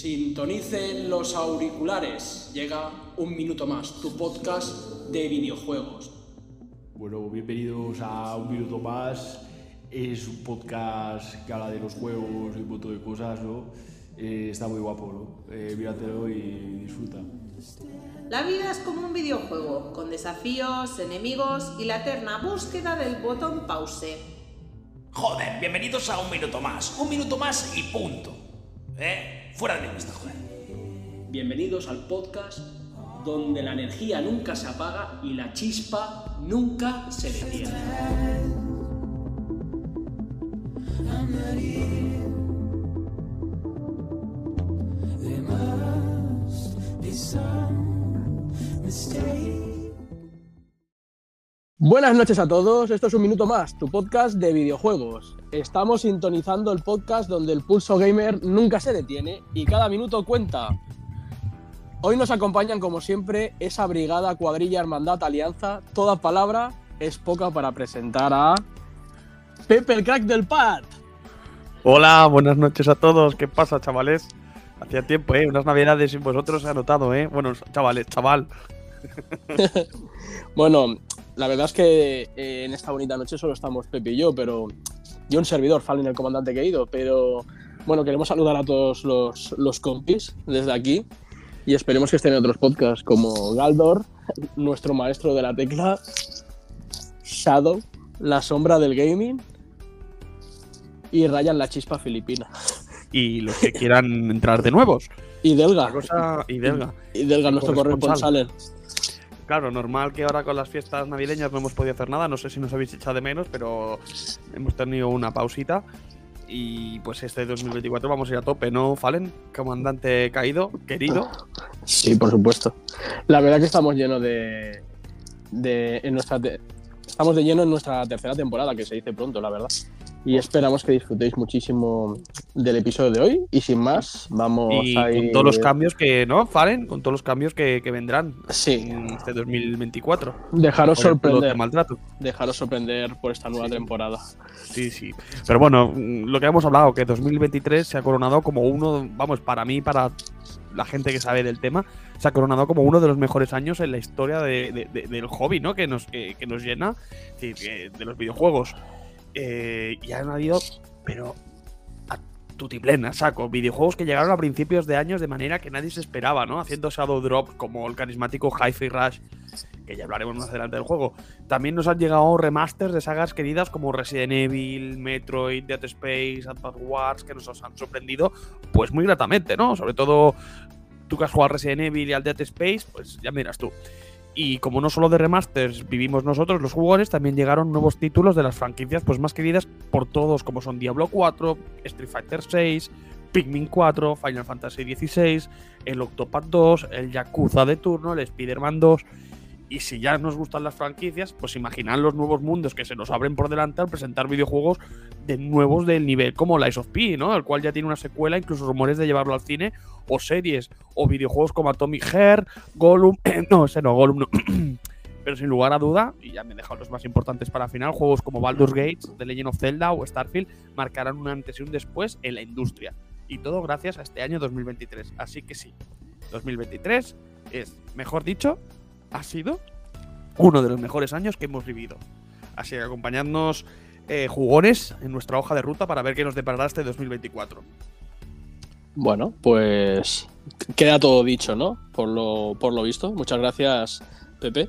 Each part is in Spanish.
Sintonicen los auriculares. Llega un minuto más, tu podcast de videojuegos. Bueno, bienvenidos a Un Minuto Más. Es un podcast que habla de los juegos y un montón de cosas, ¿no? Eh, está muy guapo, ¿no? Eh, míratelo y disfruta. La vida es como un videojuego, con desafíos, enemigos y la eterna búsqueda del botón pause. Joder, bienvenidos a un minuto más. Un minuto más y punto. ¿Eh? Fuera de vista, joder. Bienvenidos al podcast donde la energía nunca se apaga y la chispa nunca se detiene. Buenas noches a todos, esto es un minuto más, tu podcast de videojuegos. Estamos sintonizando el podcast donde el pulso gamer nunca se detiene y cada minuto cuenta. Hoy nos acompañan como siempre esa brigada, cuadrilla, hermandad, alianza. Toda palabra es poca para presentar a Pepe el crack del pad. Hola, buenas noches a todos. ¿Qué pasa, chavales? Hacía tiempo, ¿eh? Unas navidades sin vosotros se ha notado, ¿eh? Bueno, chavales, chaval. bueno, la verdad es que eh, en esta bonita noche solo estamos Pepe y yo, pero yo un servidor, Fallen el comandante que he ido, pero bueno, queremos saludar a todos los, los compis desde aquí y esperemos que estén en otros podcasts como Galdor, nuestro maestro de la tecla, Shadow, la sombra del gaming y Ryan la chispa filipina. Y los que quieran entrar de nuevos. Y Delga. y Delga. Y Delga, nuestro corresponsal claro, normal que ahora con las fiestas navideñas no hemos podido hacer nada. No sé si nos habéis echado de menos, pero hemos tenido una pausita. Y pues este 2024 vamos a ir a tope, ¿no, Fallen? Comandante caído, querido. Sí, por supuesto. La verdad que estamos llenos de. de en nuestra estamos de lleno en nuestra tercera temporada, que se dice pronto, la verdad y esperamos que disfrutéis muchísimo del episodio de hoy. Y sin más, vamos y a ir... con todos los cambios que, ¿no? Faren, con todos los cambios que, vendrán sí. en este 2024. Dejaros sorprender. Maltrato. Dejaros sorprender por esta nueva temporada. Sí, sí. Pero bueno, lo que hemos hablado, que 2023 se ha coronado como uno, vamos, para mí, para la gente que sabe del tema, se ha coronado como uno de los mejores años en la historia del hobby, ¿no? Que nos, que, nos llena de los videojuegos. Eh, y han habido, pero a tutiplena, saco, videojuegos que llegaron a principios de años de manera que nadie se esperaba, ¿no? Haciendo Shadow Drop como el carismático Hi-Fi Rush, que ya hablaremos más adelante del juego. También nos han llegado remasters de sagas queridas como Resident Evil, Metroid, Dead Space, Advance Wars, que nos han sorprendido, pues muy gratamente, ¿no? Sobre todo tú que has jugado Resident Evil y al Dead Space, pues ya miras tú. Y como no solo de remasters vivimos nosotros, los jugadores, también llegaron nuevos títulos de las franquicias pues más queridas por todos, como son Diablo 4, Street Fighter 6, Pikmin 4, Final Fantasy XVI, el Octopath 2, el Yakuza de turno, el Spider-Man 2 y si ya nos gustan las franquicias, pues imaginad los nuevos mundos que se nos abren por delante al presentar videojuegos de nuevos del nivel como Lies of P, ¿no? El cual ya tiene una secuela, incluso rumores de llevarlo al cine, o series, o videojuegos como Atomic Heart, Gollum, no, ese no, Gollum no. Pero sin lugar a duda, y ya me he dejado los más importantes para final, juegos como Baldur's Gate, The Legend of Zelda o Starfield marcarán un antes y un después en la industria. Y todo gracias a este año 2023. Así que sí, 2023 es, mejor dicho, ha sido uno de los mejores años que hemos vivido. Así que acompañadnos eh, jugones en nuestra hoja de ruta para ver qué nos deparará este 2024. Bueno, pues queda todo dicho, ¿no? Por lo, por lo visto. Muchas gracias, Pepe.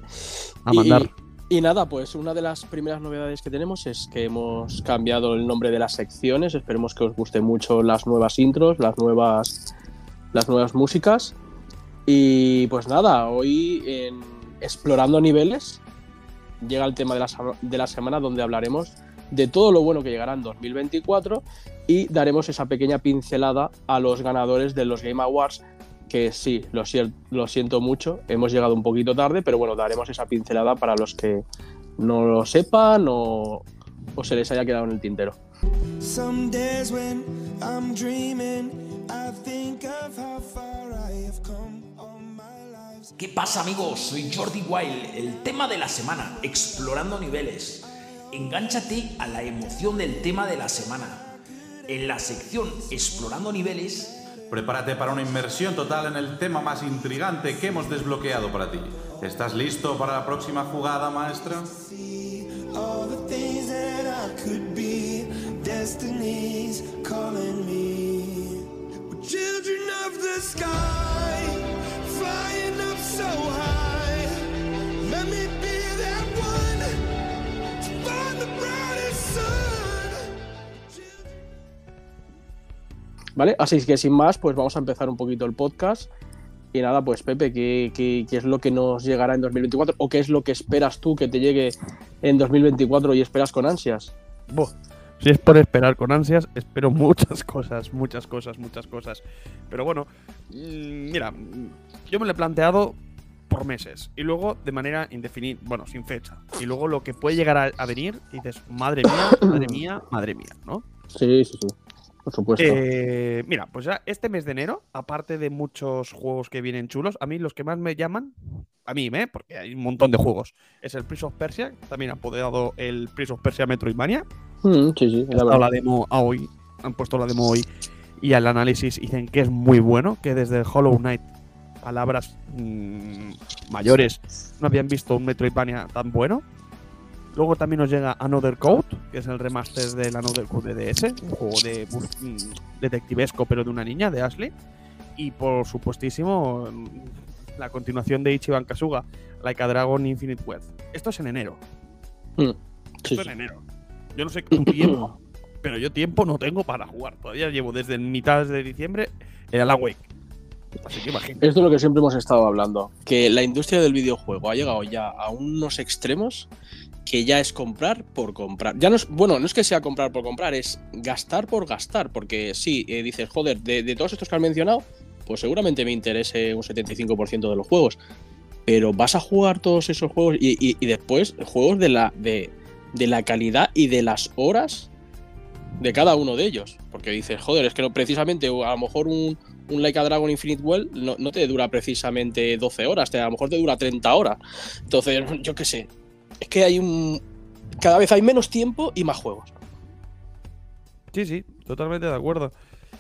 A mandar. Y, nada, pues una de las primeras novedades que tenemos es que hemos cambiado el nombre de las secciones. Esperemos que os guste mucho las nuevas intros, las nuevas, las nuevas músicas. Y pues nada, hoy en Explorando Niveles llega el tema de la, de la semana donde hablaremos de todo lo bueno que llegará en 2024 y daremos esa pequeña pincelada a los ganadores de los Game Awards que sí, lo, siento mucho, hemos llegado un poquito tarde, pero bueno, daremos esa pincelada para los que no lo sepan o, o se les haya quedado en el tintero. ¿Qué pasa amigos? Soy Jordi Wild, el tema de la semana, explorando niveles. Engánchate a la emoción del tema de la semana. En la sección Explorando niveles Prepárate para una inmersión total en el tema más intrigante que hemos desbloqueado para ti. ¿Estás listo para la próxima jugada, maestra? calling me. We're children of the sky, ¿Vale? Así que sin más, pues vamos a empezar un poquito el podcast. Y nada, pues Pepe, ¿qué, qué, qué es lo que nos llegará en 2024? ¿O qué es lo que esperas tú que te llegue en 2024 y esperas con ansias? Buh, Si es por esperar con ansias, espero muchas cosas, muchas cosas, muchas cosas. Pero bueno, mm, mira, yo me lo he planteado por meses y luego de manera indefinida, bueno, sin fecha. Y luego lo que puede llegar a, a venir, y dices, madre mía, madre mía, madre mía, ¿no? Sí, sí, sí. Por supuesto. Eh, mira, pues ya este mes de enero, aparte de muchos juegos que vienen chulos, a mí los que más me llaman, a mí, ¿eh? porque hay un montón de juegos, es el Prince of Persia, también han apoderado el Prince of Persia Metroidvania, Mm, sí, sí, ha la estado verdad. la demo a hoy, han puesto la demo hoy y al análisis dicen que es muy bueno, que desde Hollow Knight, palabras mm, mayores, no habían visto un Metroidvania tan bueno. Luego también nos llega Another Code, que es el remaster del Another Code de DS, un juego de bus- mm, detectivesco pero de una niña, de Ashley. Y por supuestísimo, mm, la continuación de Ichiban Kasuga, Like a Dragon Infinite Wealth. Esto es en enero. Mm, sí, Esto sí. en enero. Yo no sé tu tiempo, pero yo tiempo no tengo para jugar. Todavía llevo desde mitad de diciembre el Alan Wake. Así que. Esto es lo que siempre hemos estado hablando, que la industria del videojuego ha llegado ya a unos extremos que ya es comprar por comprar. Ya no es, bueno, no es que sea comprar por comprar, es gastar por gastar, porque sí, eh, dices, joder, de, todos estos que has mencionado, pues seguramente me interese un 75% de los juegos, pero vas a jugar todos esos juegos y después juegos de la, de, de la calidad y de las horas de cada uno de ellos, porque dices, joder, es que no, precisamente a lo mejor un, un Like a Dragon Infinite Well no, no te dura precisamente 12 horas, te, a lo mejor te dura 30 horas. Entonces, yo qué sé. Es que hay un. Cada vez hay menos tiempo y más juegos. Sí, sí, totalmente de acuerdo.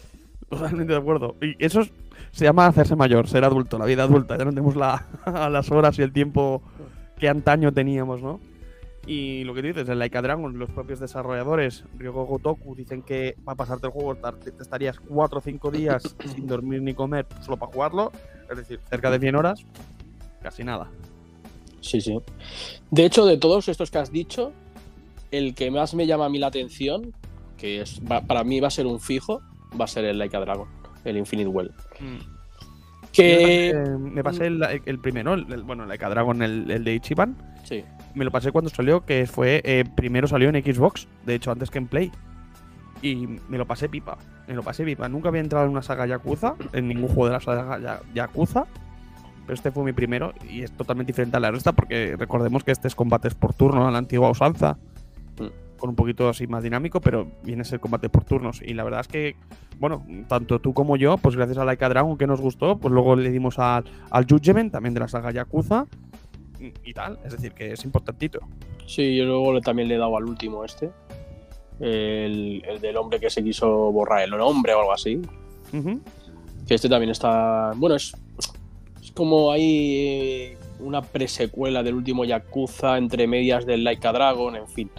Totalmente de acuerdo. Y eso es- se llama hacerse mayor, ser adulto, la vida adulta. Ya no tenemos la, las horas y el tiempo que antaño teníamos, ¿no? Y lo que dices, el Like a Dragon, los propios desarrolladores, Ryogo Gotoku, dicen que para pasarte el juego te estarías 4 o 5 días sin dormir ni comer solo para jugarlo. Es decir, cerca de 100 horas, casi nada. Sí, sí. De hecho, de todos estos que has dicho, el que más me llama a mí la atención, que es, va- para mí va a ser un fijo, va a ser el Like a Dragon, el Infinite Well. Que. Yo me pasé, me pasé el, el primero, el, el- bueno, el Like a Dragon, el, el de Ichiban. Sí. Me lo pasé cuando salió, que fue. eh, primero salió en Xbox, de hecho, antes que en Play. Y me lo pasé pipa. Me lo pasé pipa. Nunca había entrado en una saga Yakuza, en ningún juego de la saga Ya- Yakuza. Pero este fue mi primero y es totalmente diferente a la resta porque recordemos que este es combates por turno, a la antigua usanza. Mm. Con un poquito así más dinámico, pero viene a ser combate por turnos. Y la verdad es que, bueno, tanto tú como yo, pues gracias a Like a Dragon que nos gustó, pues luego le dimos al, al Judgment, también de la saga Yakuza. Y- tal, es decir, que es importantito. Sí, yo luego también le he dado al último este. El, el del hombre que se quiso borrar el nombre o algo así. Que este también está. Bueno, es, es como hay eh, una presecuela del último Yakuza entre medias del Like a Dragon, en fin.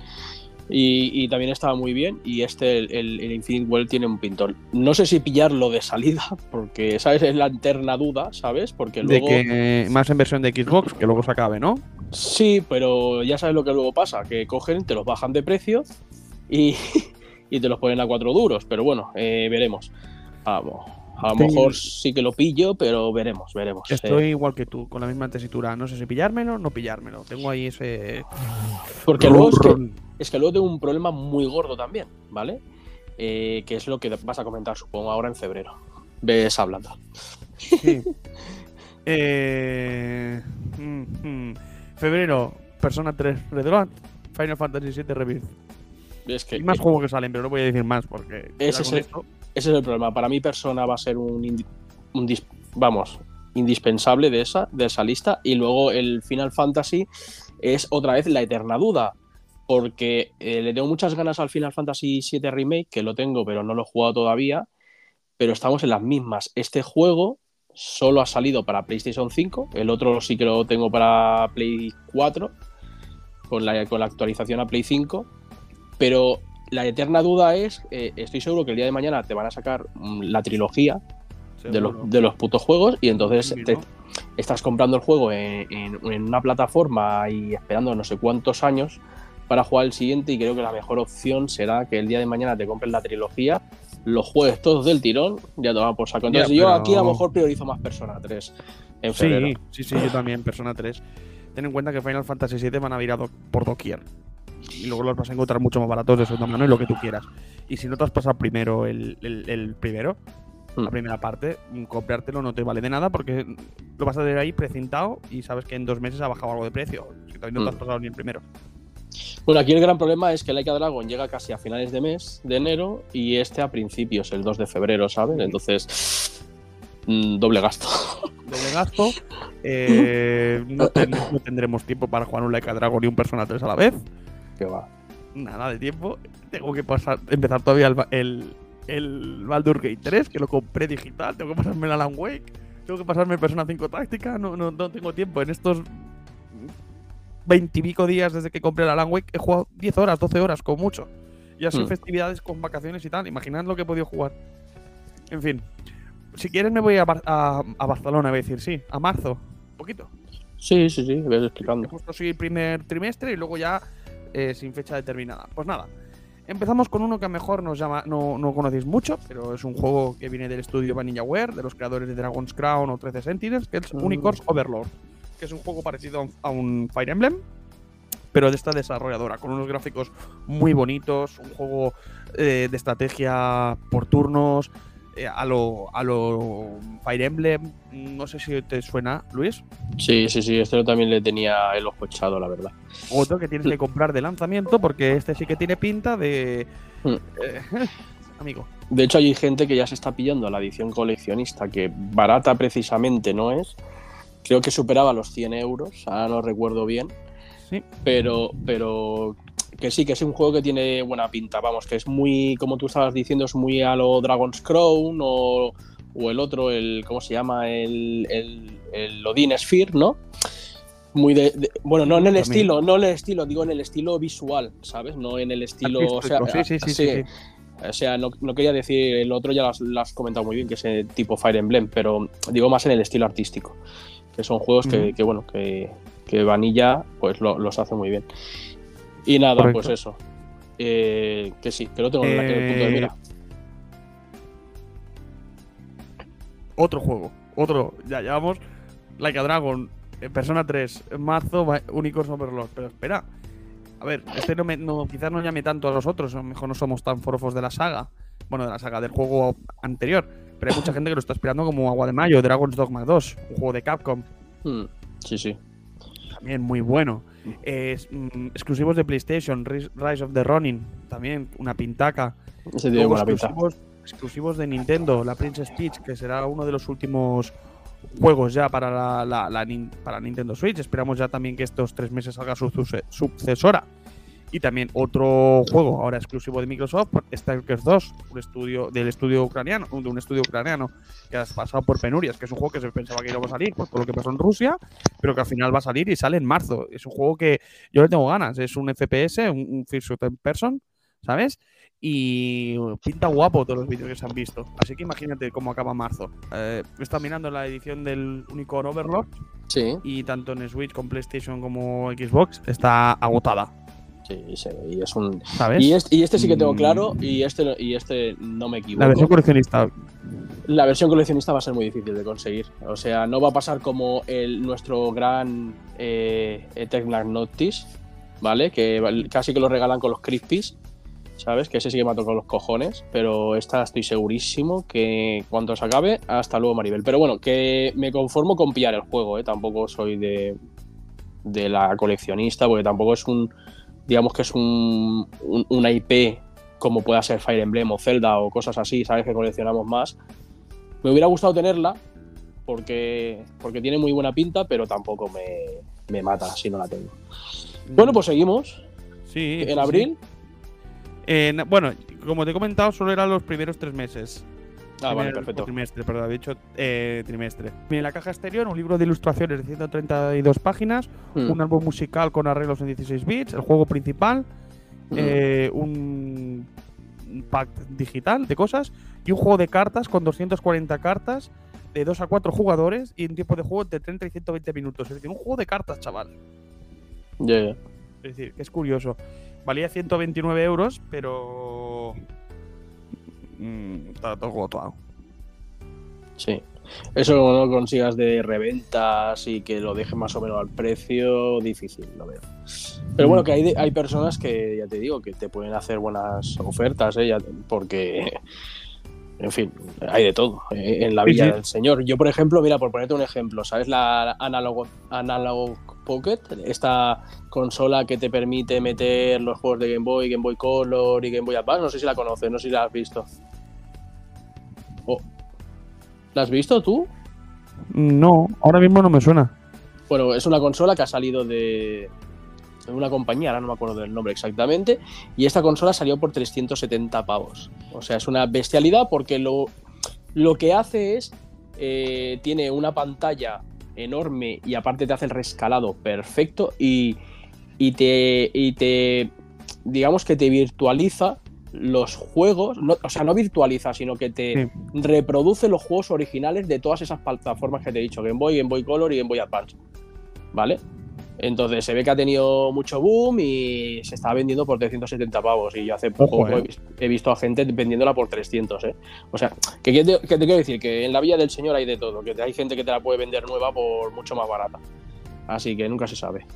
Y, y también estaba muy bien. Y este, el, el- el Infinite Well, tiene un pintón. No sé si pillarlo de salida, porque, ¿sabes? Es la eterna duda, ¿sabes? Porque luego. De que más en versión de Xbox, que luego se acabe, ¿no? Sí, pero ya sabes lo que luego pasa, que cogen, te los bajan de precio y, y te los ponen a cuatro duros. Pero bueno, eh, veremos. Vamos. A lo mejor sí que lo pillo, pero veremos, veremos. Estoy Eh, igual que tú, con la misma tesitura. No sé si pillármelo o no pillármelo. Tengo ahí ese. porque luego es que, Run. es que luego tengo un problema muy gordo también, ¿vale? Eh, que es lo que vas a comentar, supongo, ahora en febrero. Ves hablando. Sí. Eh, mm, mm. Febrero, Persona 3 Redrone, Final Fantasy VII Rebirth. Es que Hay más juegos que salen, pero no voy a decir más porque. Ese es el- esto- ese es el problema. Para mi persona va a ser un, vamos, indispensable de esa, de esa lista. Y luego el Final Fantasy es otra vez la eterna duda. Porque eh, le tengo muchas ganas al Final Fantasy VII Remake, que lo tengo, pero no lo he jugado todavía. pero estamos en las mismas. Este juego solo ha salido para PlayStation 5, el otro sí que lo tengo para Play 4, con la, con la actualización a Play 5, pero la eterna duda es, eh, estoy seguro que el día de mañana te van a sacar mm, la trilogía de los, de los putos juegos y entonces Sí, te- ¿no? estás comprando el juego en, en- en una plataforma y esperando no sé cuántos años para jugar el siguiente y creo que la mejor opción será que el día de mañana te compres la trilogía, los juegues todos del tirón, ya te va por saco. Entonces Ya, yo pero- aquí a lo mejor priorizo más Persona 3 en febrero. Sí, sí, sí, yo también, Persona 3. Ten en cuenta que Final Fantasy VII van a virar por doquier. Y luego los vas a encontrar mucho más baratos de segunda mano y lo que tú quieras. Y si no te has pasado primero el, el- el primero, Mm. la primera parte, mm, comprártelo no te vale de nada porque lo vas a tener ahí precintado y sabes que en dos meses ha bajado algo de precio. Si todavía no te has Mm. pasado ni el primero. Bueno, aquí el gran problema es que Laika Dragon llega casi a finales de mes, de enero, y este a principios, el 2 de febrero, ¿sabes? Entonces, mm, doble gasto. Doble gasto. eh, no, ten- no tendremos tiempo para jugar un Like Dragon y un Persona 3 a la vez. Que va. nada de tiempo. Tengo que pasar, empezar todavía el, el, el Baldur Gate 3, que lo compré digital. Tengo que pasarme el Alan Wake. Tengo que pasarme Persona 5 Táctica. No, no, no tengo tiempo. En estos veintipico días desde que compré el Alan Wake he jugado 10 horas, 12 horas, como mucho. Y así Hmm. festividades con vacaciones y tal. Imaginad lo que he podido jugar. En fin. Si quieres me voy a, Bar- a, a Barcelona, voy a decir, sí. A marzo. Un poquito. Sí, sí, sí, He explicando. puesto así el primer trimestre y luego ya eh, sin fecha determinada. Pues nada, empezamos con uno que a lo mejor nos llama, no, no conocéis mucho, pero es un juego que viene del estudio VanillaWare, de los creadores de Dragon's Crown o 13 Sentinels, que es Mm. Unicorns Overlord, que es un juego parecido a un, a un Fire Emblem, pero de esta desarrolladora, con unos gráficos muy bonitos, un juego eh, de estrategia por turnos. Eh, a lo, a lo Fire Emblem, no sé si te suena, Luis. Sí, sí, sí, este también le tenía el ojo echado, la verdad. Otro que tienes que comprar de lanzamiento porque este sí que tiene pinta de... Hmm. eh, amigo. De hecho, hay gente que ya se está pillando la edición coleccionista, que barata precisamente no es. Creo que superaba los 100 euros, ahora no recuerdo bien. Sí. Pero, pero que sí, que es un juego que tiene buena pinta. Vamos, que es muy, como tú estabas diciendo, es muy a lo Dragon's Crown o, o el otro, el ¿cómo se llama? El, el, el Odin Sphere, ¿no? Muy de, de- bueno, no en el También. estilo, no en el estilo, digo en el estilo visual, ¿sabes? No en el estilo, o sea, sí, sí, sí, sí, sí. o sea, no, no quería decir el otro, ya lo has, comentado muy bien, que es el tipo Fire Emblem, pero digo más en el estilo artístico. Que son juegos que, bueno, que, que Vanilla pues lo- los hace muy bien. Y nada, Correcto. pues eso. Eh, que sí, que lo tengo en el punto de Eh, mira. Otro juego. Otro. Ya llevamos Like a Dragon, eh, Persona 3, en marzo, va- Unicorns Overlord. Pero espera. A ver, este no, me, no quizás no llame tanto a los otros. A lo mejor no somos tan forofos de la saga. Bueno, de la saga del juego anterior. Pero hay mucha gente que lo está esperando como Agua de Mayo, Dragon's Dogma 2, un juego de Capcom. Mm, sí, sí. También muy bueno. Mm, exclusivos de PlayStation, Rise of the Ronin, también una pintaca. Ese tiene Luego buena pinta. exclusivos, de Nintendo, la Princess Peach, que será uno de los últimos juegos ya para la, la- para Nintendo Switch. Esperamos ya también que estos tres meses salga su suce- sucesora. Y también otro juego ahora exclusivo de Microsoft, Stalkers 2, un estudio del estudio ucraniano, de un estudio ucraniano que has pasado por penurias, que es un juego que se pensaba que iba a salir por todo lo que pasó en Rusia, pero que al final va a salir y sale en marzo. Es un juego que yo le tengo ganas, es un FPS, un, un first person, ¿sabes? Y pinta guapo todos los vídeos que se han visto. Así que imagínate cómo acaba marzo. Eh, está mirando la edición del Unicorn Overlord Sí, y tanto en Switch con PlayStation como Xbox está agotada, sí. Y, es un... ¿sabes? y, este, y este sí que tengo Mm. claro, y este, no- y este no me equivoco. la versión coleccionista. La versión coleccionista va a ser muy difícil de conseguir. O sea, no va a pasar como el, nuestro gran eh, Eternal ¿vale? Que casi que lo regalan con los Crispies, ¿sabes? Que ese sí que me ha tocado los cojones. Pero esta estoy segurísimo que cuando se acabe, hasta luego, Maribel. Pero bueno, que me conformo con pillar el juego, ¿eh? Tampoco soy de, de la coleccionista, porque tampoco es un. Digamos que es un, un- una IP como pueda ser Fire Emblem o Zelda o cosas así, ¿sabes? Que coleccionamos más. Me hubiera gustado tenerla porque, porque tiene muy buena pinta, pero tampoco me, me mata si no la tengo. Bueno, pues seguimos. sí, En sí. abril, En- bueno, como te he comentado, solo eran los primeros tres meses. Ah, vale, perfecto. Trimestre, perdón, he dicho eh, trimestre. En la caja exterior, un libro de ilustraciones de 132 páginas, Mm. un álbum musical con arreglos en 16 bits, el juego principal, Mm. eh, un, pack digital de cosas y un juego de cartas con 240 cartas de 2 a 4 jugadores y un tiempo de juego entre 30 y 120 minutos. Es decir, un juego de cartas, chaval. Ya, ya. Es decir, que es curioso. Valía 129 euros, pero. Mm, está todo agotado. Sí. Eso no lo consigas de reventas y que lo deje más o menos al precio, difícil, lo veo. Pero bueno, que hay, hay personas que, ya te digo, que te pueden hacer buenas ofertas, ¿eh? Porque, en fin, hay de todo eh, en la Sí, sí. del Señor. Yo, por ejemplo, mira, por ponerte un ejemplo, ¿sabes la Analog, Analog Pocket? Esta consola que te permite meter los juegos de Game Boy, Game Boy Color y Game Boy Advance, no sé si la conoces, no sé si la has visto. Oh. ¿La has visto tú? No, ahora mismo no me suena. Bueno, es una consola que ha salido de, de una compañía, ahora no me acuerdo del nombre exactamente, y esta consola salió por 370 pavos. O sea, es una bestialidad porque lo, lo que hace es, eh, tiene una pantalla enorme y aparte te hace el rescalado perfecto y, y te, y te, digamos que te virtualiza los juegos, no- o sea, no virtualiza, sino que te reproduce los juegos originales de todas esas plataformas que te he dicho, Game Boy, Game Boy Color y Game Boy Advance. ¿Vale? Entonces se ve que ha tenido mucho boom y se está vendiendo por 370 pavos. Y yo hace poco Ojo, eh. he, vis- he visto a gente vendiéndola por 300, ¿eh? O sea, que, que te, que te quiero decir que en la Villa del Señor hay de todo, que hay gente que te la puede vender nueva por mucho más barata. Así que nunca se sabe.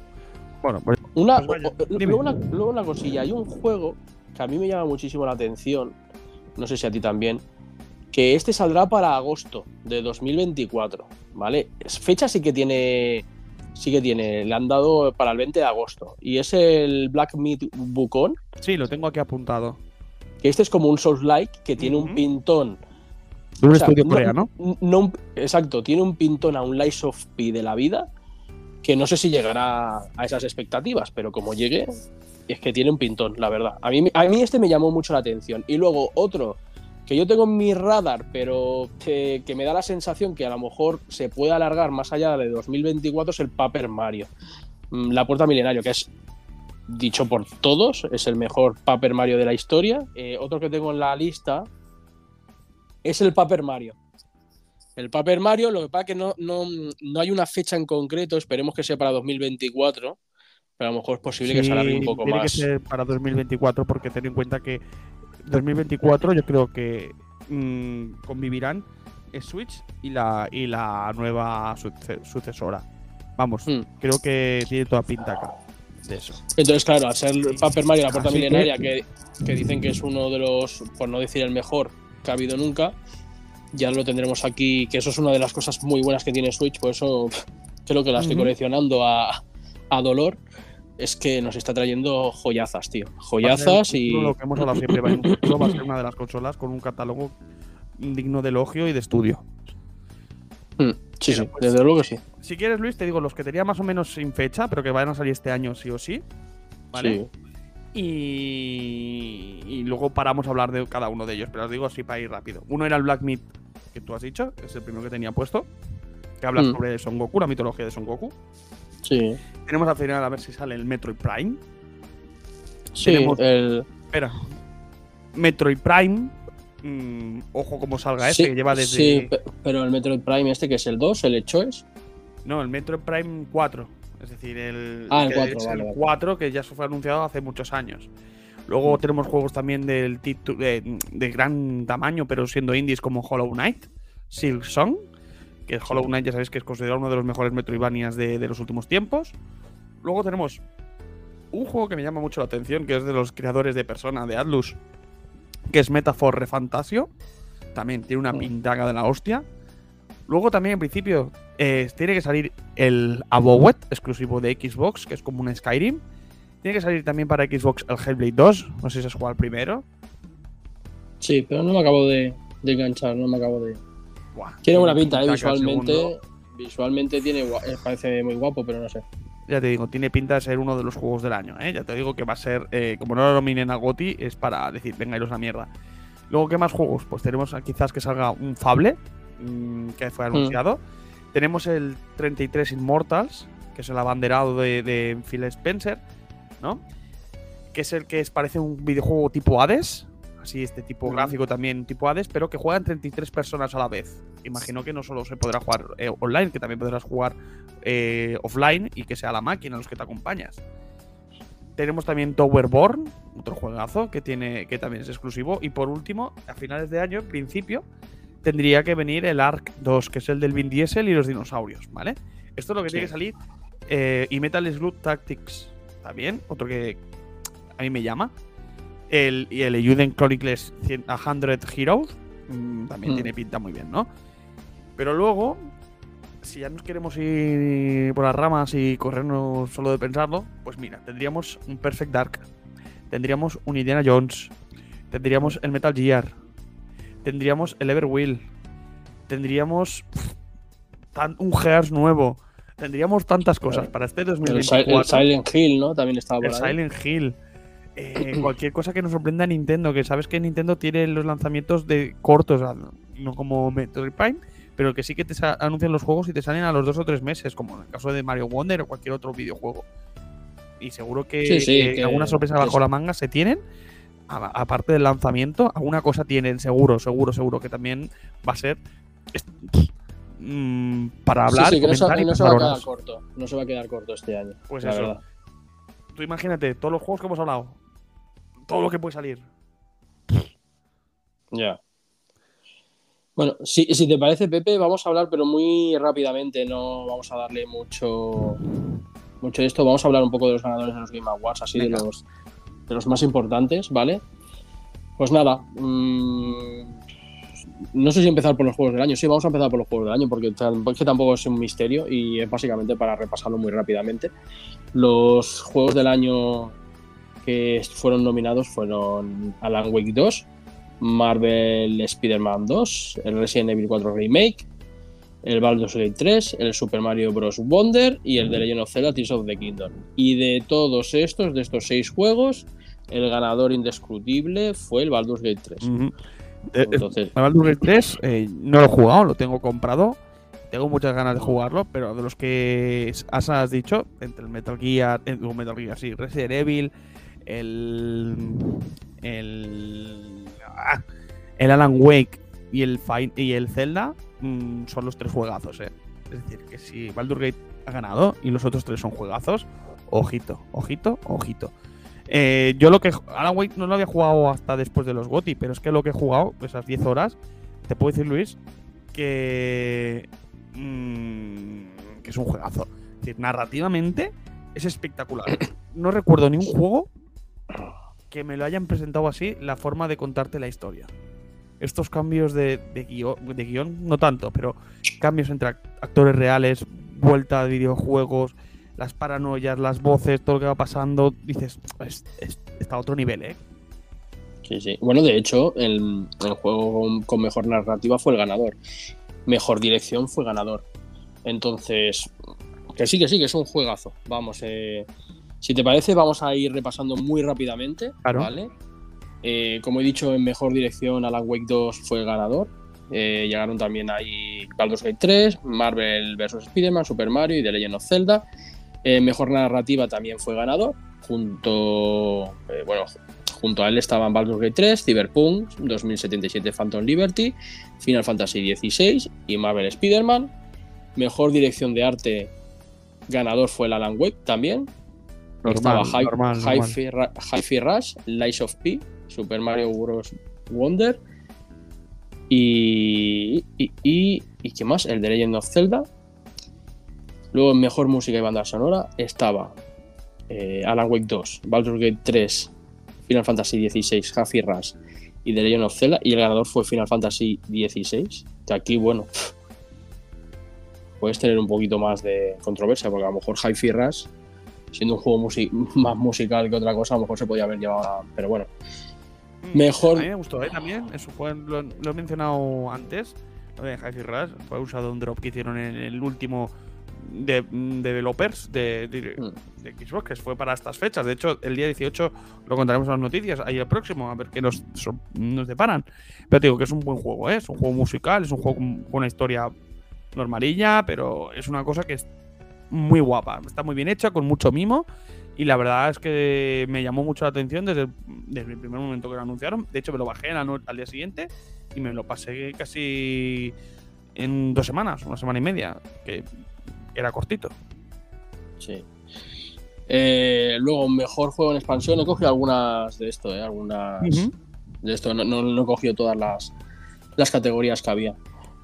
Bueno, pues Una, Pues vaya, una, luego una cosilla, hay un juego que a mí me llama muchísimo la atención, no sé si a ti también, que este saldrá para agosto de 2024, ¿vale? Es- Fecha sí que tiene, sí que tiene, le han dado para el 20 de agosto, y es el Black Meat Wukong, sí, lo tengo aquí apuntado. que este es como un Souls-like que tiene un pintón un o sea, estudio no- coreano. no un- exacto, tiene un pintón a un Lies of P de la vida que no sé si llegará a esas expectativas, pero como llegue, es que tiene un pintón, la verdad. A mí, a mí este me llamó mucho la atención. Y luego otro que yo tengo en mi radar, pero que, que me da la sensación que a lo mejor se puede alargar más allá de 2024 es el Paper Mario. Mm, La Puerta Milenario, que es dicho por todos, es el mejor Paper Mario de la historia. Eh, otro que tengo en la lista es el Paper Mario. El Paper Mario, lo que pasa es que no, no, no hay una fecha en concreto, esperemos que sea para 2024, pero a lo mejor es posible que se alargue un poco tiene más. que ser para 2024 porque ten en cuenta que 2024 yo creo que mm, convivirán el Switch y la, y la nueva suce- sucesora. Vamos, Hmm. creo que tiene toda pinta acá de eso. Entonces, claro, al ser Paper Mario la puerta Así milenaria, que, que dicen que es uno de los, por no decir el mejor que ha habido nunca, ya lo tendremos aquí, que eso es una de las cosas muy buenas que tiene Switch, por eso creo que la estoy coleccionando a, a dolor. Es que nos está trayendo joyazas, tío. Joyazas y. Lo que hemos hablado siempre, va, a ser una de las consolas con un catálogo digno de elogio y de estudio. Mm, Sí, sí, pues- desde luego que sí. Si quieres, Luis, te digo los que tenía más o menos sin fecha, pero que van a salir este año sí o sí. ¿Vale? Sí. Y, y luego paramos a hablar de cada uno de ellos, pero os digo así para ir rápido. Uno era el Black Myth, que tú has dicho, es el primero que tenía puesto, que habla Mm. sobre Son Goku, la mitología de Son Goku. Sí. Tenemos al final a ver si sale el Metroid Prime. Sí, Tenemos- el, Espera. Metroid Prime. mm, ojo cómo salga este, sí, que lleva desde. sí, pe- pero el Metroid Prime este que es el 2, el hecho es. No, el Metroid Prime 4. Es decir, el, Ah, el que 4, es vale, el vale. 4 que ya se fue anunciado hace muchos años. Luego tenemos juegos también del de, de gran tamaño, pero siendo indies como Hollow Knight, Silk Song, que el Hollow Knight ya sabéis que es considerado uno de los mejores Metroidvanias de, de los últimos tiempos. Luego tenemos un juego que me llama mucho la atención, que es de los creadores de Persona, de Atlus, que es Metaphor Refantasio. También tiene una Mm. pintaga de la hostia. Luego también, en principio, eh, tiene que salir el Abowet, exclusivo de Xbox, que es como un Skyrim. Tiene que salir también para Xbox el Hellblade 2. No sé si has jugado el primero. Sí, pero no me acabo de, de enganchar, no me acabo de. Buah, Tiene buena pinta, ¿eh? visualmente. Visualmente tiene, eh, parece muy guapo, pero no sé. Ya te digo, tiene pinta de ser uno de los juegos del año. ¿eh? Ya te digo que va a ser, eh, como no lo nominen a GOTI, es para decir, venga, iros a mierda. Luego, ¿qué más juegos? Pues tenemos a- quizás que salga un Fable, mm, que fue anunciado. Tenemos el 33 Immortals, que es el abanderado de, de Phil Spencer, ¿no? Que es el que es, parece un videojuego tipo Hades, así este tipo gráfico también tipo Hades, pero que juegan 33 personas a la vez. Imagino que no solo se podrá jugar eh, online, que también podrás jugar eh, offline y que sea la máquina los que te acompañas. Tenemos también Towerborn, otro juegazo que, tiene, que también es exclusivo. Y por último, a finales de año, en principio, tendría que venir el Ark 2, que es el del Vin Diesel y los dinosaurios, ¿vale? Esto es lo que Sí. tiene que salir. Eh, y Metal Slug Tactics también, otro que a mí me llama. El, y el Euden Chronicles 100 a 100 Heroes mm, también Mm. tiene pinta muy bien, ¿no? Pero luego, si ya nos queremos ir por las ramas y corrernos solo de pensarlo, pues mira, tendríamos un Perfect Dark, tendríamos un Indiana Jones, tendríamos el Metal Gear, tendríamos el Everwill, tendríamos pff, tan- un Gears nuevo, tendríamos tantas cosas para este El, Si- 2024. el Silent Hill, ¿no? También estaba por El ahí. Silent Hill. Eh, cualquier cosa que nos sorprenda a Nintendo, que sabes que Nintendo tiene los lanzamientos de cortos, no como Metroid Prime, pero que sí que te anuncian los juegos y te salen a los dos o tres meses, como en el caso de Mario Wonder o cualquier otro videojuego. Y seguro que, Sí, sí, que que- alguna sorpresa que bajo la manga se tienen. Aparte del lanzamiento, alguna cosa tienen, seguro, seguro, seguro que también va a ser mm, para hablar, sí, sí, que no se, no se va a quedar corto. No se va a quedar corto este año. Pues eso. verdad. Tú imagínate, todos los juegos que hemos hablado, todo lo que puede salir. Ya. Bueno, si, si te parece, Pepe, vamos a hablar, pero muy rápidamente, no vamos a darle mucho, mucho de esto. Vamos a hablar un poco de los ganadores de los Game Awards, así de los, de los más importantes, ¿vale? Pues nada, mm, no sé si empezar por los juegos del año. Sí, vamos a empezar por los juegos del año, porque es que tampoco es un misterio y es básicamente para repasarlo muy rápidamente. Los juegos del año que fueron nominados fueron Alan Wake 2, Marvel Spider-Man 2, el Resident Evil 4 Remake, el Baldur's Gate 3, el Super Mario Bros. Wonder y el The Legend of Zelda Tears of the Kingdom. Y de todos estos, de estos seis juegos, el ganador indiscutible fue el Baldur's Gate 3. Ujú. Eh, Entonces, El Baldur's Gate 3 eh, no lo he jugado, lo tengo comprado. Tengo muchas ganas de jugarlo, pero de los que has, dicho, entre el Metal Gear, eh, digo, Metal Gear, sí, Resident Evil, el. El. ah, el Alan Wake y el, y el Zelda mm, son los tres juegazos, eh. Es decir, que si Baldur's Gate ha ganado y los otros tres son juegazos, ojito, ojito, ojito. Eh, yo lo que. Alan Wake no lo había jugado hasta después de los GOTI, pero es que lo que he jugado, esas 10 horas, te puedo decir, Luis, que. mm, que es un juegazo. Es decir, narrativamente es espectacular. No recuerdo ni un juego que me lo hayan presentado así, la forma de contarte la historia. Estos cambios de, guion, no tanto, pero cambios entre act- actores reales, vuelta de videojuegos, las paranoias, las voces, todo lo que va pasando, dices, "Es- es- está a otro nivel, ¿eh? Sí, sí. Bueno, de hecho, el, el juego con, con mejor narrativa fue el ganador. Mejor dirección fue ganador. Entonces, que sí, que sí, que es un juegazo. Vamos, eh, si te parece, vamos a ir repasando muy rápidamente. Claro. ¿vale? Eh, como he dicho, en mejor dirección, Alan Wake 2 fue el ganador. Eh, llegaron también ahí Baldur's Gate 3, Marvel vs. Spider-Man, Super Mario y The Legend of Zelda. Eh, mejor narrativa también fue ganador. Junto, eh, bueno, junto a él estaban Baldur's Gate 3, Cyberpunk 2077 Phantom Liberty, Final Fantasy XVI y Marvel Spider-Man. Mejor dirección de arte ganador fue el Alan Wake también. Estaba Hi- normal, normal. Hi-Fi Ra- Hi-Fi Rush, Lies of P, Super Mario Bros. Wonder y, y, y, y ¿qué más? El de Legend of Zelda. Luego en mejor música y banda sonora estaba eh, Alan Wake 2, Baldur's Gate 3, Final Fantasy XVI, Hi-Fi Rush y The Legend of Zelda. Y el ganador fue Final Fantasy XVI. Que aquí, bueno, puedes tener un poquito más de controversia, porque a lo mejor Hi-Fi Rush siendo un juego más musical que otra cosa, a lo mejor se podía haber llevado a... Pero bueno, Mm, Mejor- A mí me gustó, ¿eh? También. Eso fue, lo, lo he mencionado antes. Lo de Hi-Fi Rush. Fue usado un drop que hicieron en el último de, mm, developers de, de- Mm. de Xbox, que fue para estas fechas. De hecho, el día 18 lo contaremos en las noticias, ahí el próximo, a ver qué nos, nos deparan. Pero te digo que es un buen juego, ¿eh? es un juego musical, es un juego con con una historia normalilla, pero es una cosa que es muy guapa. Está muy bien hecha, con mucho mimo. Y la verdad es que me llamó mucho la atención desde, el- desde el primer momento que lo anunciaron. De hecho, me lo bajé al día siguiente y me lo pasé casi en dos semanas, una semana y media, que era cortito. Sí. Eh, luego, mejor juego en expansión. He cogido algunas de esto, ¿eh? Algunas de esto. No, no- no he cogido todas las, las categorías que había.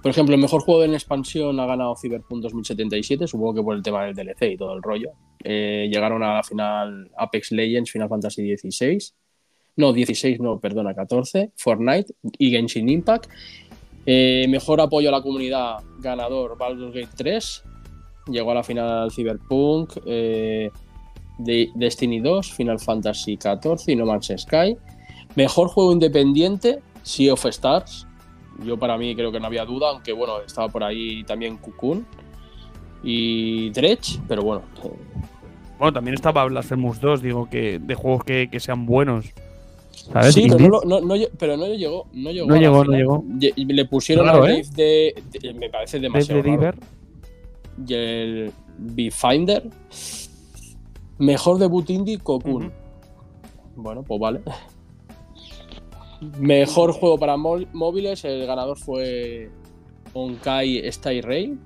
Por ejemplo, el mejor juego en expansión ha ganado Cyberpunk 2077, supongo que por el tema del DLC y todo el rollo. Eh, llegaron a la final Apex Legends, Final Fantasy XVI. No, 16, no, perdona, 14. Fortnite y Genshin Impact. Eh, mejor apoyo a la comunidad, ganador Baldur's Gate 3. Llegó a la final Cyberpunk, eh, de- Destiny 2, Final Fantasy XIV y No Man's Sky. Mejor juego independiente, Sea of Stars. Yo para mí creo que no había duda, aunque bueno, estaba por ahí también Cocoon y Dredge, pero bueno, Bueno, también estaba Blasphemous 2, digo, que de juegos que, que sean buenos. ¿Sabes? sí, pero no, no- no pero no llegó, no llegó. No la llegó, no llegó. Le pusieron Raro, al ¿eh? de, de- me parece demasiado raro. Y el Befinder. Mejor debut indie, Cocoon. Bueno, pues vale. Mejor juego para mó- móviles, el ganador fue Onkai Stay Rail.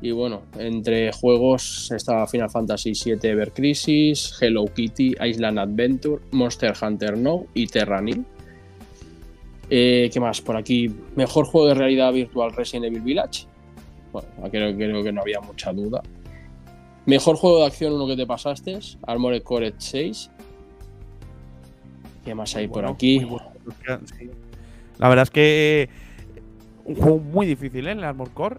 Y bueno, entre juegos estaba Final Fantasy VII Ever Crisis, Hello Kitty, Island Adventure, Monster Hunter No y Terranil. Eh, ¿Qué más? Por aquí, mejor juego de realidad virtual Resident Evil Village. Bueno, creo, creo que no había mucha duda. Mejor juego de acción, uno que te pasaste, Armored Core 6. ¿Qué más hay por aquí? muy bueno. Sí. La verdad es que un juego muy difícil, ¿eh? El Armor Core.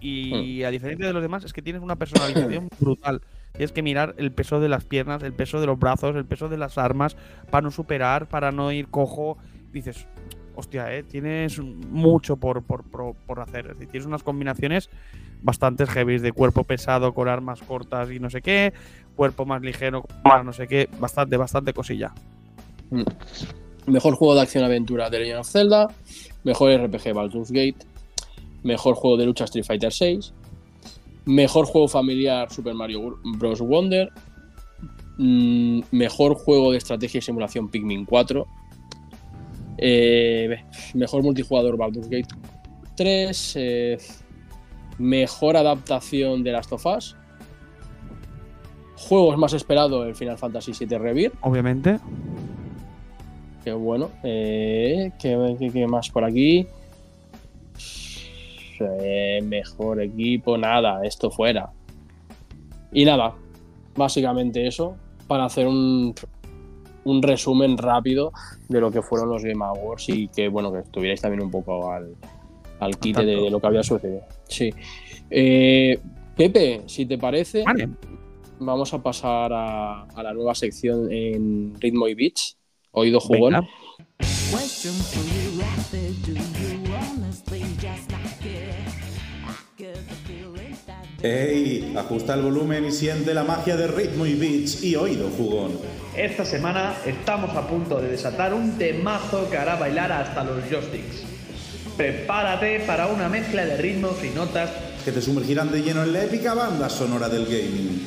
Y a diferencia de los demás, es que tienes una personalización brutal. Tienes que mirar el peso de las piernas, el peso de los brazos, el peso de las armas, para no superar, para no ir cojo. Dices, hostia, ¿eh? tienes mucho por, por, por- por hacer. Es decir, tienes unas combinaciones bastante heavy de cuerpo pesado con armas cortas y no sé qué, cuerpo más ligero más no sé qué, bastante, bastante cosilla. Mejor juego de acción-aventura The Legend of Zelda. Mejor RPG Baldur's Gate. Mejor juego de lucha Street Fighter 6. Mejor juego familiar Super Mario Bros. Wonder. Mm, mejor juego de estrategia y simulación Pikmin 4. Eh, mejor multijugador Baldur's Gate 3. eh, mejor adaptación de Last of Us. Juegos más esperado el Final Fantasy VII Rebirth. Obviamente. Qué bueno. Eh, ¿qué, qué- qué más por aquí? Eh, mejor equipo, nada, esto fuera. Y nada, básicamente eso, para hacer un, un resumen rápido de lo que fueron los Game Awards y que, bueno, que estuvierais también un poco al, al quite de, de lo que había sucedido. Sí. Eh, Pepe, si te parece, Vale. vamos a pasar a, a la nueva sección en Ritmo y Beats. Oído jugón. Venga. ¡Ey! Ajusta el volumen y siente la magia de ritmo y beats y oído jugón. Esta semana estamos a punto de desatar un temazo que hará bailar hasta los joysticks. Prepárate para una mezcla de ritmos y notas Que te sumergirán de lleno en la épica banda sonora del gaming.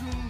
dream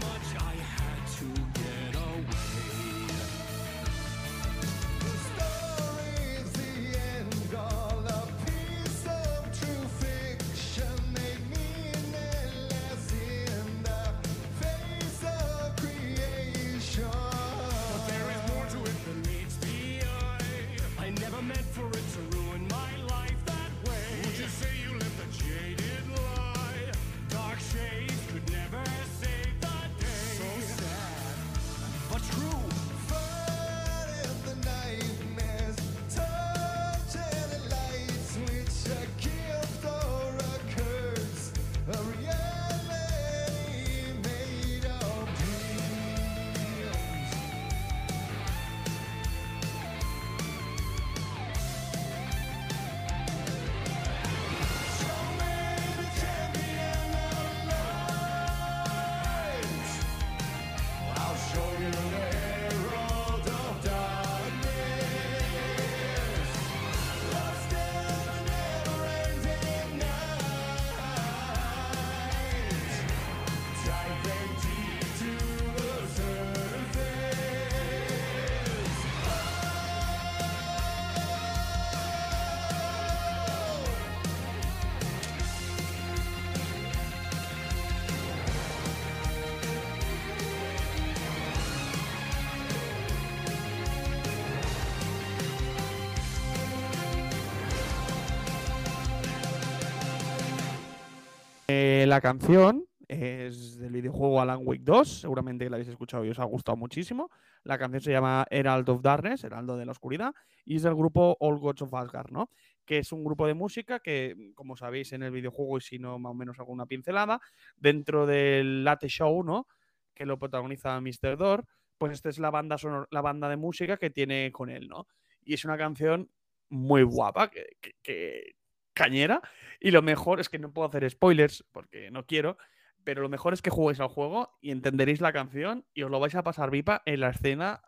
la canción es del videojuego Alan Wake 2, seguramente la habéis escuchado y os ha gustado muchísimo. La canción se llama Herald of Darkness, Heraldo de la Oscuridad, y es del grupo All Gods of Asgard, ¿no? Que es un grupo de música que, como sabéis en el videojuego, y si no, más o menos alguna pincelada, dentro del Late Show, ¿no? Que lo protagoniza Mr. Door, pues esta es la banda, sonor- la banda de música que tiene con él, ¿no? Y es una canción muy guapa, que, cañera. Y lo mejor es que no puedo hacer spoilers porque no quiero, pero lo mejor es que juguéis al juego y entenderéis la canción y os lo vais a pasar vipa en la escena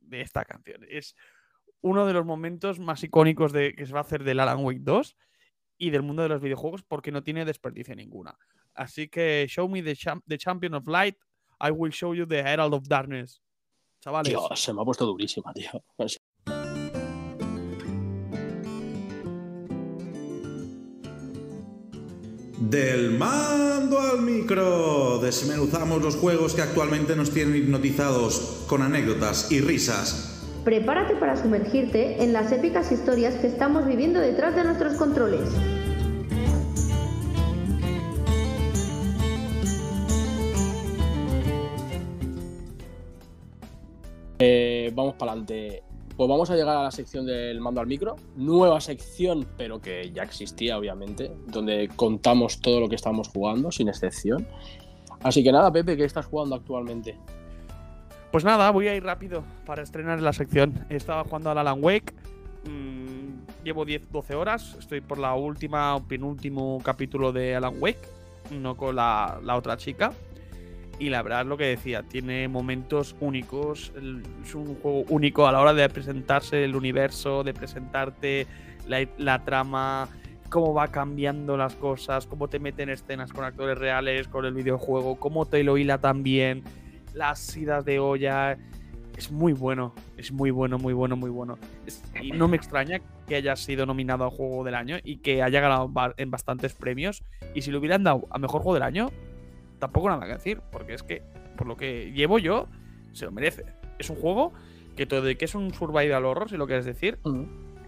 de esta canción. Es uno de los momentos más icónicos de, que se va a hacer del Alan Wake 2 y del mundo de los videojuegos porque no tiene desperdicio ninguna. Así que show me the, cham- the champion of light, I will show you the herald of darkness. Chavales. Se me ha puesto durísima, tío. Del mando al micro, desmenuzamos los juegos que actualmente nos tienen hipnotizados con anécdotas y risas. Prepárate para sumergirte en las épicas historias que estamos viviendo detrás de nuestros controles. Eh, vamos para adelante. Pues vamos a llegar a la sección del mando al micro. Nueva sección, pero que ya existía, obviamente, donde contamos todo lo que estamos jugando, sin excepción. Así que nada, Pepe, ¿qué estás jugando actualmente? Pues nada, voy a ir rápido para estrenar la sección. Estaba jugando al Alan Wake. mm, llevo 10, 12 horas. Estoy por la última o penúltimo capítulo de Alan Wake. No con la otra chica. Y la verdad lo que decía, tiene momentos únicos. Es un juego único a la hora de presentarse el universo, de presentarte la, la trama, cómo va cambiando las cosas, cómo te meten escenas con actores reales, con el videojuego, cómo te lo hila también, las idas de olla. es muy bueno, es muy bueno, muy bueno, muy bueno. Y no me extraña que haya sido nominado a Juego del Año y que haya ganado en bastantes premios. Y si le hubieran dado a Mejor Juego del Año, tampoco nada que decir, porque es que, por lo que llevo yo, se lo merece. Es un juego que todo de que es un survival horror, si lo quieres decir,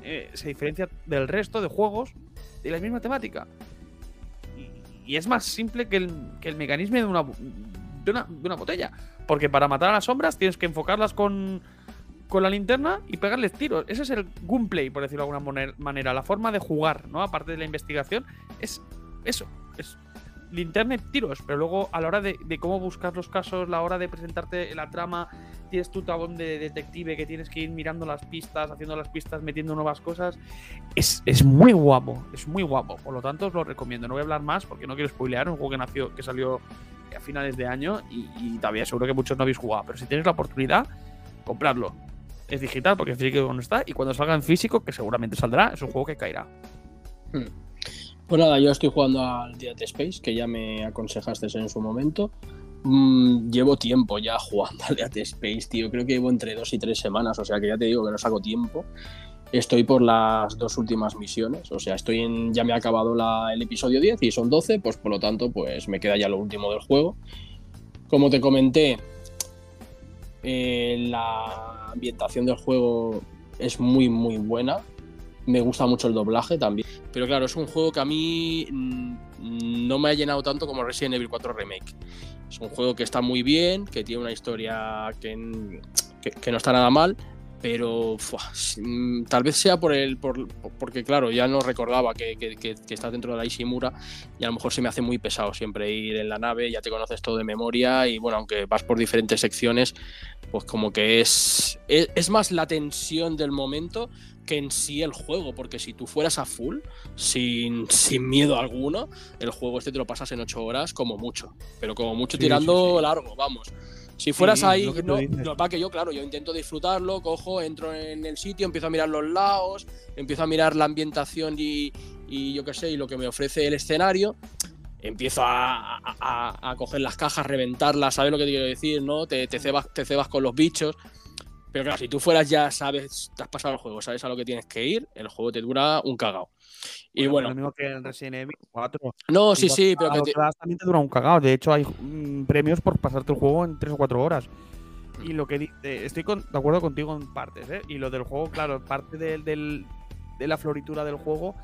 eh, se diferencia del resto de juegos de la misma temática. Y, y es más simple que el, que el mecanismo de una, de, una, de una botella. Porque para matar a las sombras tienes que enfocarlas con, con la linterna y pegarles tiros. Ese es el gameplay, por decirlo de alguna manera. La forma de jugar, ¿no? Aparte de la investigación, es eso. Es linterna y tiros. Pero luego, a la hora de, cómo buscar los casos, la hora de presentarte la trama, tienes tu tabón de detective que tienes que ir mirando las pistas, haciendo las pistas, metiendo nuevas cosas. Es, es muy guapo, es muy guapo. Por lo tanto, os lo recomiendo. No voy a hablar más porque no quiero spoilear. Un juego que nació, que salió a finales de año y, todavía seguro que muchos no habéis jugado. Pero si tenéis la oportunidad, compradlo. Es digital porque físico no está. Y cuando salga en físico, que seguramente saldrá, es un juego que caerá. Pues nada, yo estoy jugando al Dead Space, que ya me aconsejaste en su momento. Mm, llevo tiempo ya jugando al Dead Space, tío. Creo que llevo entre dos y tres semanas, o sea que ya te digo que no saco tiempo. Estoy por las dos últimas misiones, o sea, estoy en, ya me ha acabado el episodio 10 y son 12, pues por lo tanto, pues me queda ya lo último del juego. Como te comenté, eh, la ambientación del juego es muy, muy buena. Me gusta mucho el doblaje también. Pero claro, es un juego que a mí mm, no me ha llenado tanto como Resident Evil 4 Remake. Es un juego que está muy bien, que tiene una historia que, que- que no está nada mal, pero mm, tal vez sea por el. Por, porque, claro, ya no recordaba que, que, que- que está dentro de la Ishimura y a lo mejor se me hace muy pesado siempre ir en la nave, ya te conoces todo de memoria y bueno, aunque vas por diferentes secciones, pues como que es, es, es más la tensión del momento que en sí el juego, porque si tú fueras a full, sin, sin miedo alguno, el juego este te lo pasas en 8 horas como mucho, pero como mucho Sí, tirando sí, sí. largo, vamos. Si fueras Sí, ahí, lo que tú no, que yo, claro, yo intento disfrutarlo, cojo, entro en el sitio, empiezo a mirar los lados, empiezo a mirar la ambientación y, y yo qué sé, y lo que me ofrece el escenario, empiezo a, a- a- a coger las cajas, reventarlas, ¿sabes lo que te quiero decir? ¿No? Te, te, cebas, te cebas con los bichos. Pero claro, si tú fueras ya sabes, te has pasado el juego, sabes a lo que tienes que ir, el juego te dura un cagao. Y bueno, Lo mismo que en Resident Evil 4. No, sí, sí, pero que te- también te dura un cagado. De hecho, hay mm, premios por pasarte el juego en 3 o 4 horas. Y lo que di- eh, estoy con- de acuerdo contigo en partes, ¿eh? Y lo del juego, claro, parte del- del- de la floritura del juego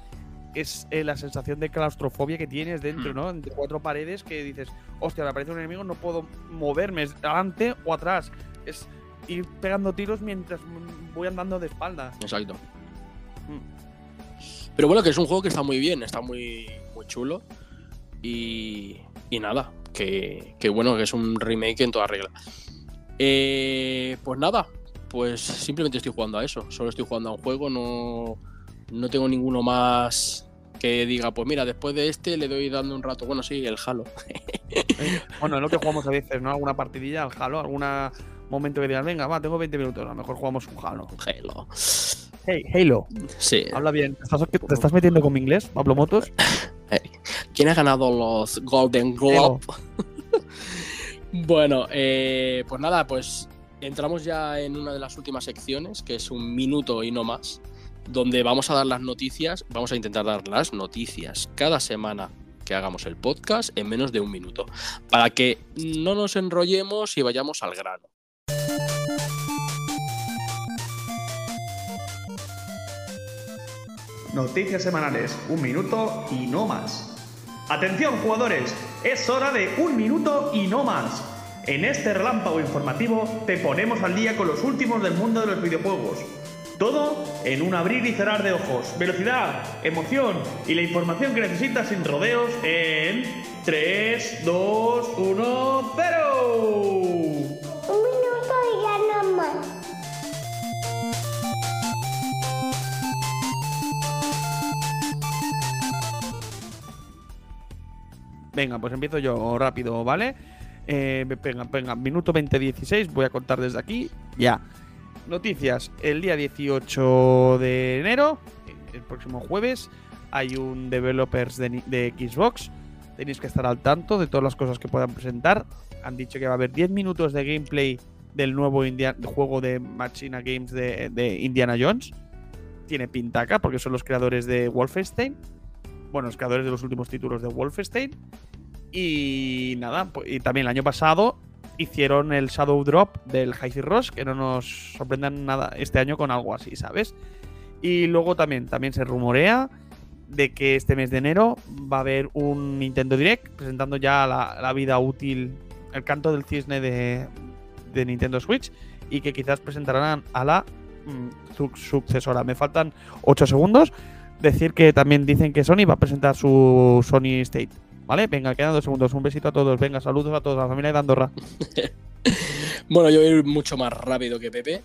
es eh, la sensación de claustrofobia que tienes dentro, Mm. ¿no? Entre cuatro paredes que dices, hostia, me aparece un enemigo, no puedo moverme, es adelante o atrás. Es ir pegando tiros mientras voy andando de espaldas. Exacto. Mm. Pero bueno, que es un juego que está muy bien, está muy, muy chulo. Y, y nada, que, que bueno, que es un remake en toda regla. Eh, pues nada, pues simplemente estoy jugando a eso. Solo estoy jugando a un juego, no, no tengo ninguno más que diga, pues mira, después de este le doy dando un rato. Bueno, sí, el Halo. Bueno, es lo que jugamos a veces, ¿no? Alguna partidilla al Halo, algún momento que digas, venga, va, tengo 20 minutos, a lo mejor jugamos un Halo. Halo. Hey, Halo. Sí. Habla bien. ¿Te estás, te estás metiendo con mi inglés, Pablo Motos? ¿Quién ha ganado los Golden Globe? bueno, eh, pues nada, pues entramos ya en una de las últimas secciones, que es un minuto y no más, donde vamos a dar las noticias, vamos a intentar dar las noticias cada semana que hagamos el podcast en menos de un minuto, para que no nos enrollemos y vayamos al grano. Noticias semanales, un minuto y no más. Atención jugadores, es hora de un minuto y no más. En este relámpago informativo te ponemos al día con los últimos del mundo de los videojuegos. Todo en un abrir y cerrar de ojos. Velocidad, emoción y la información que necesitas sin rodeos en 3, 2, 1, 0. Venga, pues empiezo yo rápido, ¿vale? Eh, venga, venga, minuto 20-16, voy a contar desde aquí. Ya. Noticias. El día 18 de enero, el próximo jueves, hay un developers de, Xbox. Tenéis que estar al tanto de todas las cosas que puedan presentar. Han dicho que va a haber 10 minutos de gameplay del nuevo juego de Machina Games de, de Indiana Jones. Tiene pintaca porque son los creadores de Wolfenstein. Bueno, los creadores de los últimos títulos de Wolfenstein. Y nada, pues- y también el año pasado hicieron el Shadow Drop del Hi-Fi Rush, que no nos sorprendan nada este año con algo así, ¿sabes? Y luego también, también se rumorea de que este mes de enero va a haber un Nintendo Direct presentando ya la, vida útil, el canto del cisne de, de Nintendo Switch y que quizás presentarán a la mm, su- sucesora. Me faltan 8 segundos. Decir que también dicen que Sony va a presentar su Sony State. ¿Vale? Venga, quedan dos segundos. Un besito a todos. Venga, saludos a todos, a la familia de Andorra. Bueno, yo voy a ir mucho más rápido que Pepe.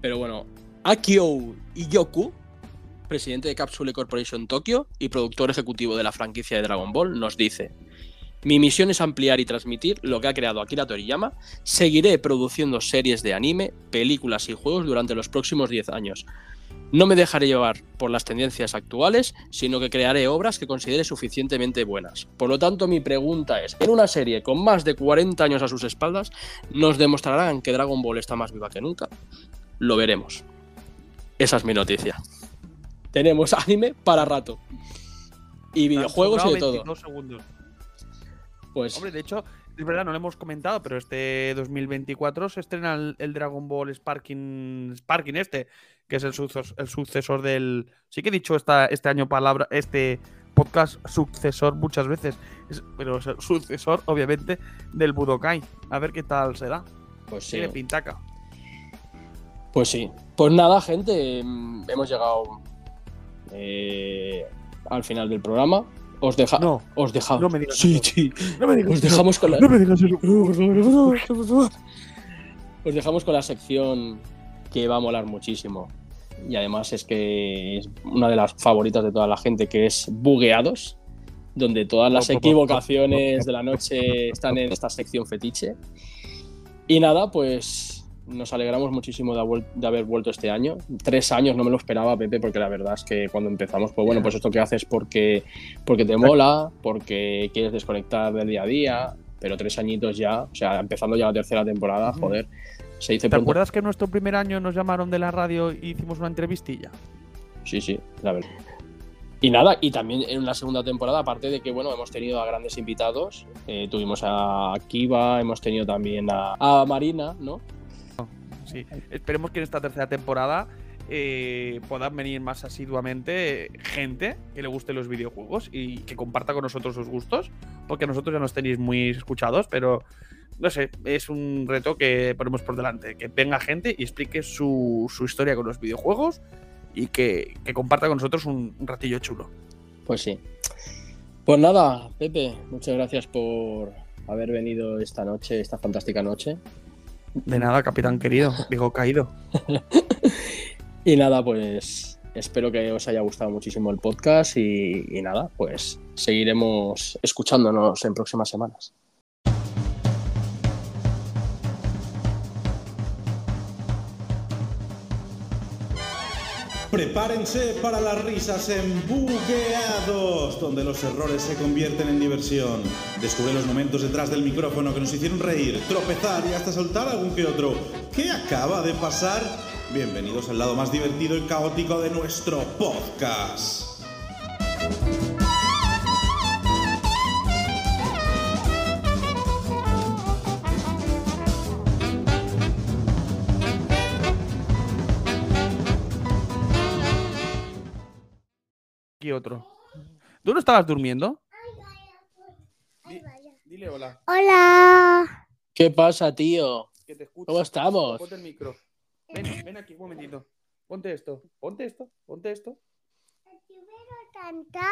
Pero bueno, Akio Iyoku, presidente de Capsule Corporation Tokyo y productor ejecutivo de la franquicia de Dragon Ball, nos dice: Mi misión es ampliar y transmitir lo que ha creado Akira Toriyama. Seguiré produciendo series de anime, películas y juegos durante los próximos 10 años. No me dejaré llevar por las tendencias actuales, sino que crearé obras que considere suficientemente buenas. Por lo tanto, mi pregunta es, en una serie con más de 40 años a sus espaldas, ¿nos demostrarán que Dragon Ball está más viva que nunca? Lo veremos. Esa es mi noticia. Tenemos anime para rato. Y videojuegos y de todo. 22 segundos. Pues Hombre, de hecho, es verdad, no lo hemos comentado, pero este 2024 se estrena el, el Dragon Ball Sparking, Sparking este, que es el, sucesor- el sucesor del... Sí que he dicho esta, este año palabra, este podcast sucesor muchas veces, es- pero es el sucesor, obviamente, del Budokai. A ver qué tal se da. Pues sí. Tiene pintaca. Pues sí. Pues nada, gente, mm, hemos llegado eh, al final del programa. Os deja, No, os dejamos. no me digas sí, eso. sí. No me digas Os eso. dejamos con la. No me digas eso. Os dejamos con la sección que va a molar muchísimo. Y además es que es una de las favoritas de toda la gente, que es Bugueados, donde todas las equivocaciones de la noche están en esta sección fetiche. Y nada, pues nos alegramos muchísimo de, haber- de haber vuelto este año. Tres años no me lo esperaba, Pepe, porque la verdad es que cuando empezamos, pues bueno, pues esto que haces porque, porque te mola, porque quieres desconectar del día a día, pero tres añitos ya, o sea, empezando ya la tercera temporada, joder, se ¿Te pronto. acuerdas que en nuestro primer año nos llamaron de la radio y hicimos una entrevistilla? Sí, sí, la verdad. Y nada, y también en la segunda temporada, aparte de que, bueno, hemos tenido a grandes invitados, eh, tuvimos a Kiva, hemos tenido también a, a Marina, ¿no? Sí, esperemos que en esta tercera temporada eh, puedan venir más asiduamente gente que le guste los videojuegos y que comparta con nosotros sus gustos, porque nosotros ya nos tenéis muy escuchados, pero no sé, es un reto que ponemos por delante, que venga gente y explique su, su historia con los videojuegos y que, que comparta con nosotros un, un ratillo chulo. Pues sí. Pues nada, Pepe, muchas gracias por haber venido esta noche, esta fantástica noche. De nada, capitán querido, digo caído. Y nada, pues espero que os haya gustado muchísimo el podcast y, y nada, pues seguiremos escuchándonos en próximas semanas. Prepárense para las risas en Bugueados, donde los errores se convierten en diversión. Descubre los momentos detrás del micrófono que nos hicieron reír, tropezar y hasta soltar algún que otro. ¿Qué acaba de pasar? Bienvenidos al lado más divertido y caótico de nuestro podcast. Otro. ¿Tú no estabas durmiendo? Di- dile hola. Hola. ¿Qué pasa, tío? Que te escucho. ¿Cómo estamos? Ponte el micro. Ven, ven aquí un momentito. Ponte esto, ponte esto, ponte esto. Canta.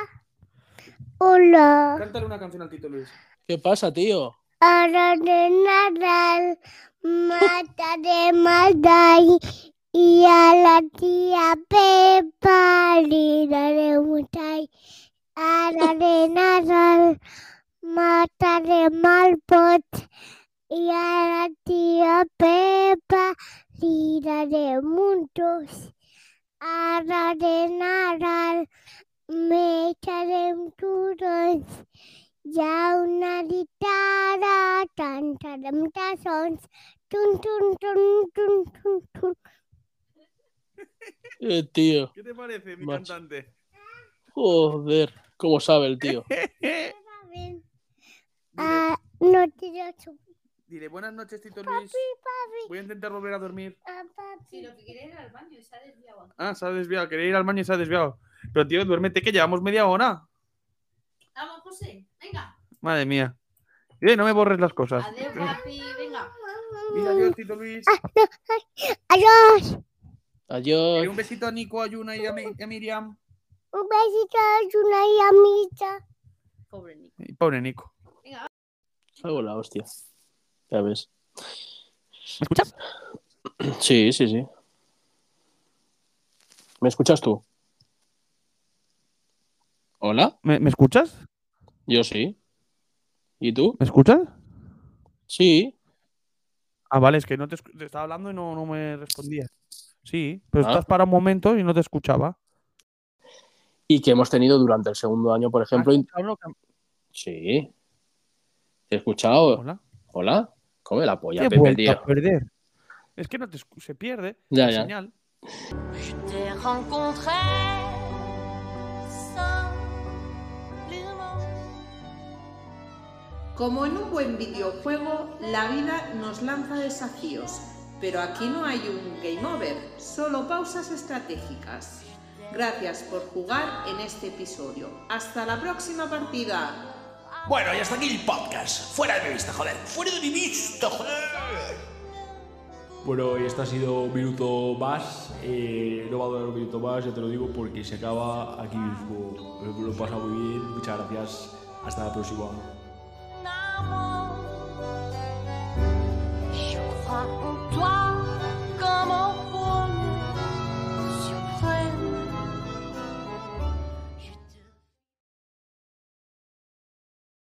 Hola. Cántale una canción al Tito Luis. ¿Qué pasa, tío? Hora de Nadal, mata de Madai y a la tía Pepa le daré un chai. Hora de Nadal, mata de Malpot y a la tía Pepa le daré muchos. Hora de Nadal, me echaré todos. Ja una guitarra, tan taram tasons, Tun, tun, tun, tun, tun, tun. Eh, tío. ¿Qué te parece, mi Macho. cantante? Joder, cómo sabe el tío. Ah, no te Dile buenas noches, Tito Luis. Voy a intentar volver a dormir. Si lo que quiere ir al baño y se ha desviado. Ah, se ha desviado. Quería ir al baño y se ha desviado. Pero, tío, duérmete que llevamos media hora. Vamos, José, venga. Madre mía. Eh, no me borres las cosas. Adiós, papi, venga. Mira, adiós, Tito Luis. Adiós. Adiós. Y un besito a Nico, a Yuna y a, Mi- y a Miriam. Un besito a Yuna y a Mita. Pobre Nico. Y pobre Nico. Hago la hostia. Ya ves. ¿Me escuchas? Sí, sí, sí. ¿Me escuchas tú? ¿Hola? ¿Me, me escuchas? Yo sí. ¿Y tú? ¿Me escuchas? Sí. Ah, vale, es que no te, escu- te estaba hablando y no, no me respondías. Sí, pero Ah. estás para un momento y no te escuchaba. Y que hemos tenido durante el segundo año, por ejemplo. que- Sí. ¿Te he escuchado? Hola. ¿Hola? Come la polla, Pepe, tío. a perder. Es que no te escu- se pierde Ya, la ya. señal. Como en un buen videojuego, la vida nos lanza desafíos, pero aquí no hay un game over, solo pausas estratégicas. Gracias por jugar en este episodio. Hasta la próxima partida. Bueno, y hasta aquí el podcast. Fuera de mi vista, joder. Fuera de mi vista, joder. Bueno, y este ha sido un minuto más. Eh, no va a durar un minuto más, ya te lo digo, porque se acaba aquí mismo. Me lo he pasado muy bien. Muchas gracias. Hasta la próxima. Crois en toi.